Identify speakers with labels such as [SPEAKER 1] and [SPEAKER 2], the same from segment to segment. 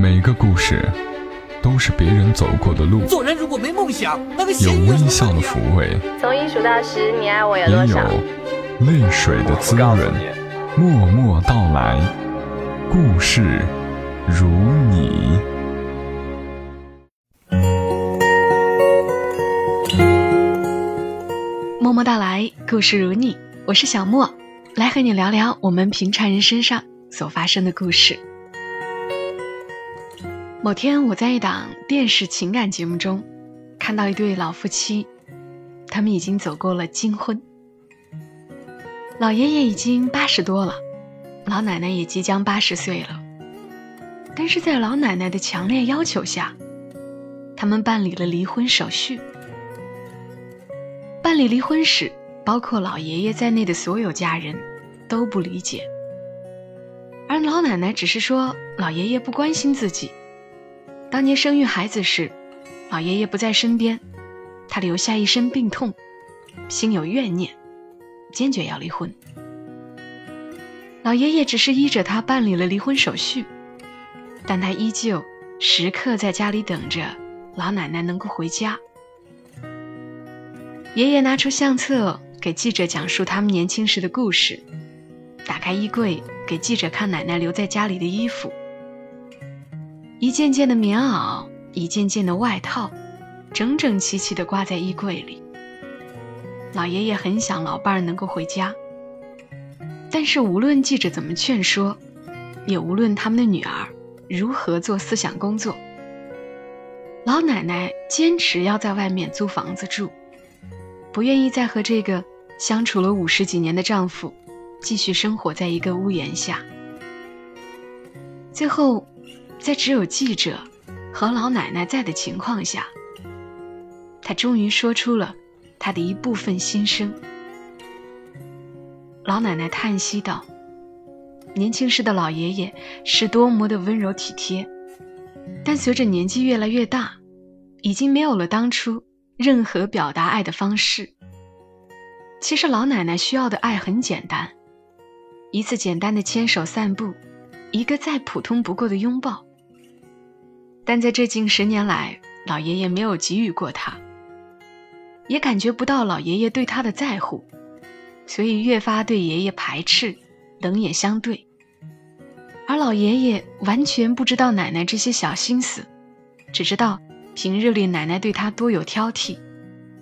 [SPEAKER 1] 每个故事都是别人走过的路，
[SPEAKER 2] 做人如果没梦想，那个
[SPEAKER 1] 有微笑的抚慰，
[SPEAKER 3] 从一数到十，你爱我有
[SPEAKER 1] 也有？泪水的滋润。默默到来，故事如你。
[SPEAKER 4] 默默到来，故事如你，我是小莫，来和你聊聊我们平常人身上所发生的故事。某天，我在一档电视情感节目中看到一对老夫妻，他们已经走过了金婚。老爷爷已经八十多了，老奶奶也即将八十岁了。但是在老奶奶的强烈要求下，他们办理了离婚手续。办理离婚时，包括老爷爷在内的所有家人都不理解，而老奶奶只是说老爷爷不关心自己。当年生育孩子时，老爷爷不在身边，他留下一身病痛，心有怨念，坚决要离婚。老爷爷只是依着他办理了离婚手续，但他依旧时刻在家里等着老奶奶能够回家。爷爷拿出相册给记者讲述他们年轻时的故事，打开衣柜给记者看奶奶留在家里的衣服，一件件的棉袄，一件件的外套，整整齐齐地挂在衣柜里。老爷爷很想老伴儿能够回家，但是无论记者怎么劝说，也无论他们的女儿如何做思想工作，老奶奶坚持要在外面租房子住。不愿意再和这个相处了五十几年的丈夫继续生活在一个屋檐下。最后，在只有记者和老奶奶在的情况下，她终于说出了她的一部分心声。老奶奶叹息道：“年轻时的老爷爷是多么的温柔体贴，但随着年纪越来越大，已经没有了当初。”任何表达爱的方式。其实老奶奶需要的爱很简单，一次简单的牵手散步，一个再普通不过的拥抱。但在这近十年来，老爷爷没有给予过她，也感觉不到老爷爷对她的在乎，所以越发对爷爷排斥，冷眼相对。而老爷爷完全不知道奶奶这些小心思，只知道。平日里，奶奶对他多有挑剔，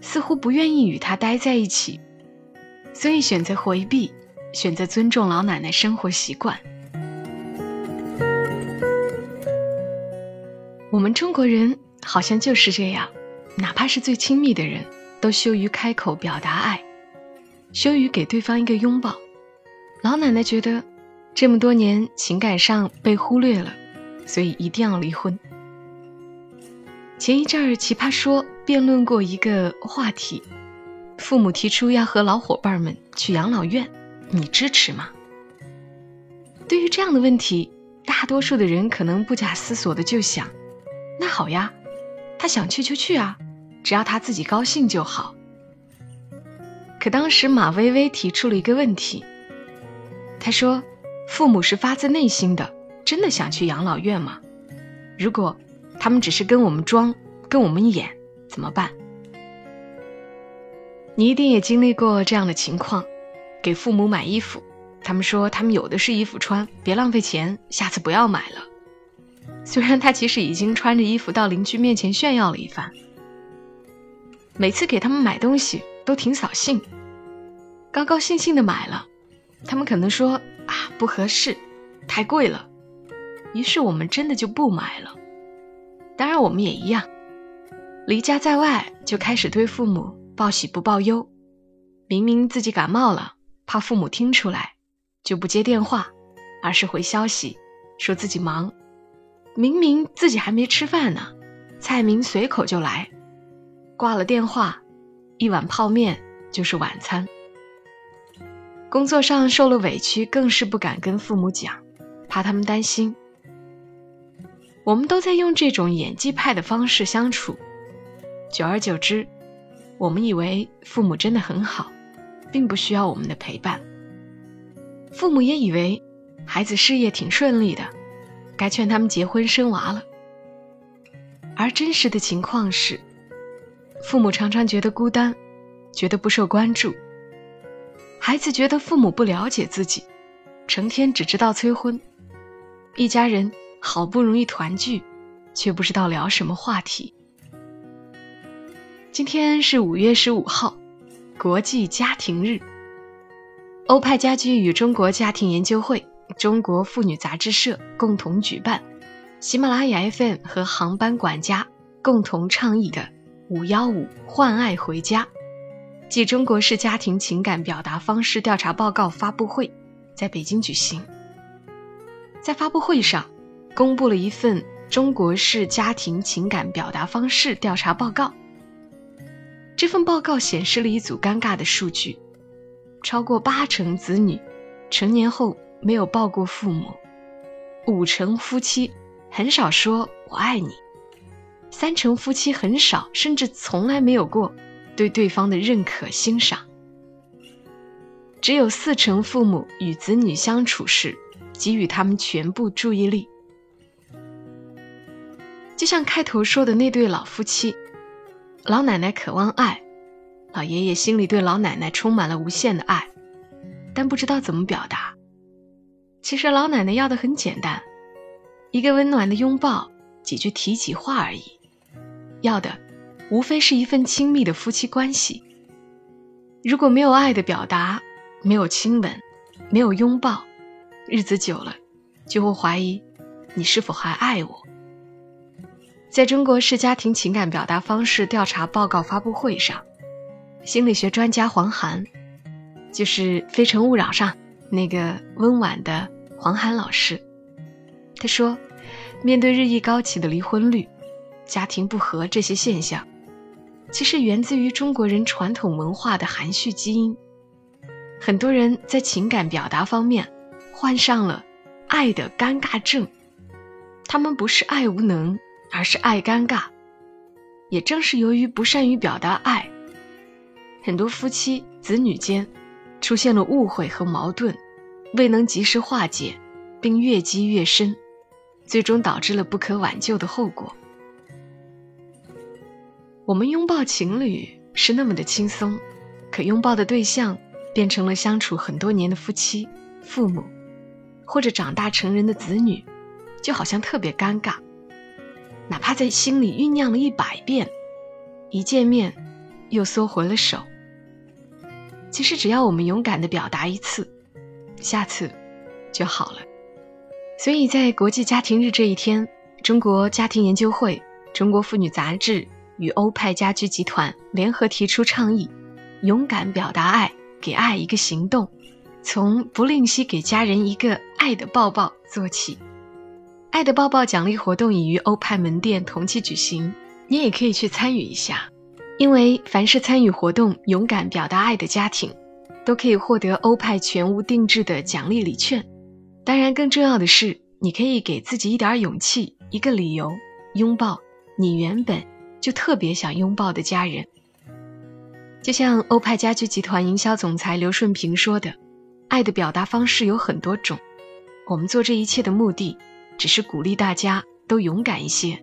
[SPEAKER 4] 似乎不愿意与他待在一起，所以选择回避，选择尊重老奶奶生活习惯。我们中国人好像就是这样，哪怕是最亲密的人，都羞于开口表达爱，羞于给对方一个拥抱。老奶奶觉得，这么多年情感上被忽略了，所以一定要离婚。前一阵儿，奇葩说辩论过一个话题：父母提出要和老伙伴们去养老院，你支持吗？对于这样的问题，大多数的人可能不假思索的就想：那好呀，他想去就去啊，只要他自己高兴就好。可当时马薇薇提出了一个问题，她说：“父母是发自内心的，真的想去养老院吗？如果……”他们只是跟我们装，跟我们演，怎么办？你一定也经历过这样的情况：给父母买衣服，他们说他们有的是衣服穿，别浪费钱，下次不要买了。虽然他其实已经穿着衣服到邻居面前炫耀了一番。每次给他们买东西都挺扫兴，高高兴兴的买了，他们可能说啊不合适，太贵了，于是我们真的就不买了。当然，我们也一样，离家在外就开始对父母报喜不报忧。明明自己感冒了，怕父母听出来，就不接电话，而是回消息说自己忙。明明自己还没吃饭呢，蔡明随口就来，挂了电话，一碗泡面就是晚餐。工作上受了委屈，更是不敢跟父母讲，怕他们担心。我们都在用这种演技派的方式相处，久而久之，我们以为父母真的很好，并不需要我们的陪伴。父母也以为孩子事业挺顺利的，该劝他们结婚生娃了。而真实的情况是，父母常常觉得孤单，觉得不受关注。孩子觉得父母不了解自己，成天只知道催婚。一家人好不容易团聚，却不知道聊什么话题。今天是五月十五号，国际家庭日。欧派家居与中国家庭研究会、中国妇女杂志社共同举办。喜马拉雅 FM 和航班管家共同倡议的“五幺五换爱回家”即中国式家庭情感表达方式调查报告发布会在北京举行。在发布会上，公布了一份中国式家庭情感表达方式调查报告。这份报告显示了一组尴尬的数据：超过八成子女成年后没有抱过父母，五成夫妻。很少说“我爱你”，三成夫妻很少，甚至从来没有过对对方的认可欣赏。只有四成父母与子女相处时给予他们全部注意力。就像开头说的那对老夫妻，老奶奶渴望爱，老爷爷心里对老奶奶充满了无限的爱，但不知道怎么表达。其实老奶奶要的很简单。一个温暖的拥抱，几句提起话而已，要的无非是一份亲密的夫妻关系。如果没有爱的表达，没有亲吻，没有拥抱，日子久了就会怀疑你是否还爱我。在中国式家庭情感表达方式调查报告发布会上，心理学专家黄涵，就是《非诚勿扰》上那个温婉的黄涵老师，他说。面对日益高企的离婚率、家庭不和这些现象，其实源自于中国人传统文化的含蓄基因。很多人在情感表达方面患上了爱的尴尬症，他们不是爱无能，而是爱尴尬。也正是由于不善于表达爱，很多夫妻子女间出现了误会和矛盾，未能及时化解，并越积越深。最终导致了不可挽救的后果。我们拥抱情侣是那么的轻松，可拥抱的对象变成了相处很多年的夫妻、父母，或者长大成人的子女，就好像特别尴尬。哪怕在心里酝酿了一百遍，一见面又缩回了手。其实只要我们勇敢的表达一次，下次就好了。所以在国际家庭日这一天，中国家庭研究会、中国妇女杂志与欧派家居集团联合提出倡议：勇敢表达爱，给爱一个行动，从不吝惜给家人一个爱的抱抱做起。爱的抱抱奖励活动已于欧派门店同期举行，你也可以去参与一下。因为凡是参与活动、勇敢表达爱的家庭，都可以获得欧派全屋定制的奖励礼券。当然，更重要的是，你可以给自己一点勇气，一个理由，拥抱你原本就特别想拥抱的家人。就像欧派家居集团营销总裁刘顺平说的：“爱的表达方式有很多种，我们做这一切的目的，只是鼓励大家都勇敢一些。”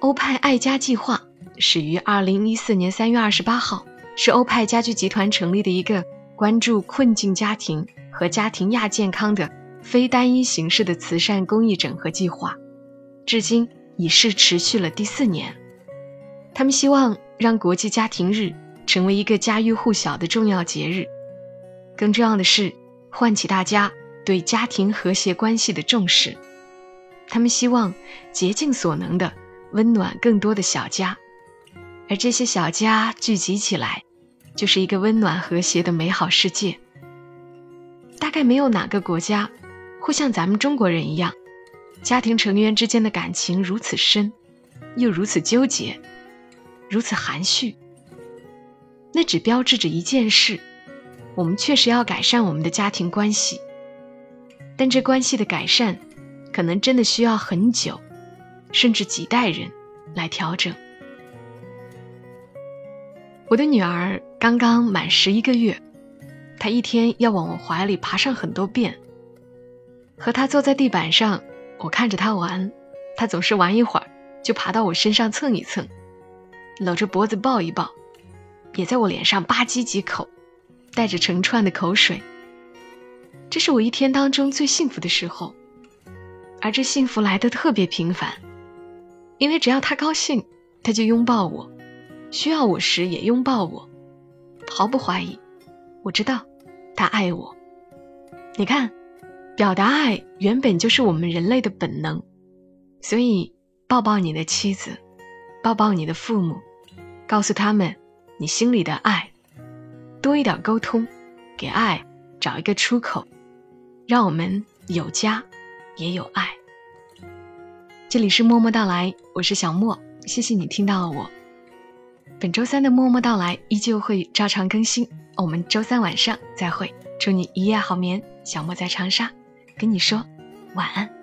[SPEAKER 4] 欧派爱家计划始于二零一四年三月二十八号，是欧派家居集团成立的一个关注困境家庭。和家庭亚健康的非单一形式的慈善公益整合计划，至今已是持续了第四年。他们希望让国际家庭日成为一个家喻户晓的重要节日，更重要的是唤起大家对家庭和谐关系的重视。他们希望竭尽所能的温暖更多的小家，而这些小家聚集起来，就是一个温暖和谐的美好世界。大概没有哪个国家会像咱们中国人一样，家庭成员之间的感情如此深，又如此纠结，如此含蓄。那只标志着一件事：我们确实要改善我们的家庭关系，但这关系的改善，可能真的需要很久，甚至几代人来调整。我的女儿刚刚满十一个月。他一天要往我怀里爬上很多遍，和他坐在地板上我看着他玩，他总是玩一会儿就爬到我身上蹭一蹭，搂着脖子抱一抱，也在我脸上吧唧几口，带着成串的口水。这是我一天当中最幸福的时候，而这幸福来的特别频繁，因为只要他高兴，他就拥抱我，需要我时也拥抱我，毫不怀疑，我知道他爱我。你看，表达爱原本就是我们人类的本能，所以抱抱你的妻子，抱抱你的父母，告诉他们你心里的爱，多一点沟通，给爱找一个出口。让我们有家，也有爱。这里是默默到来，我是小莫，谢谢你听到了我。本周三的默默到来依旧会照常更新，我们周三晚上再会。祝你一夜好眠，小莫在长沙跟你说晚安。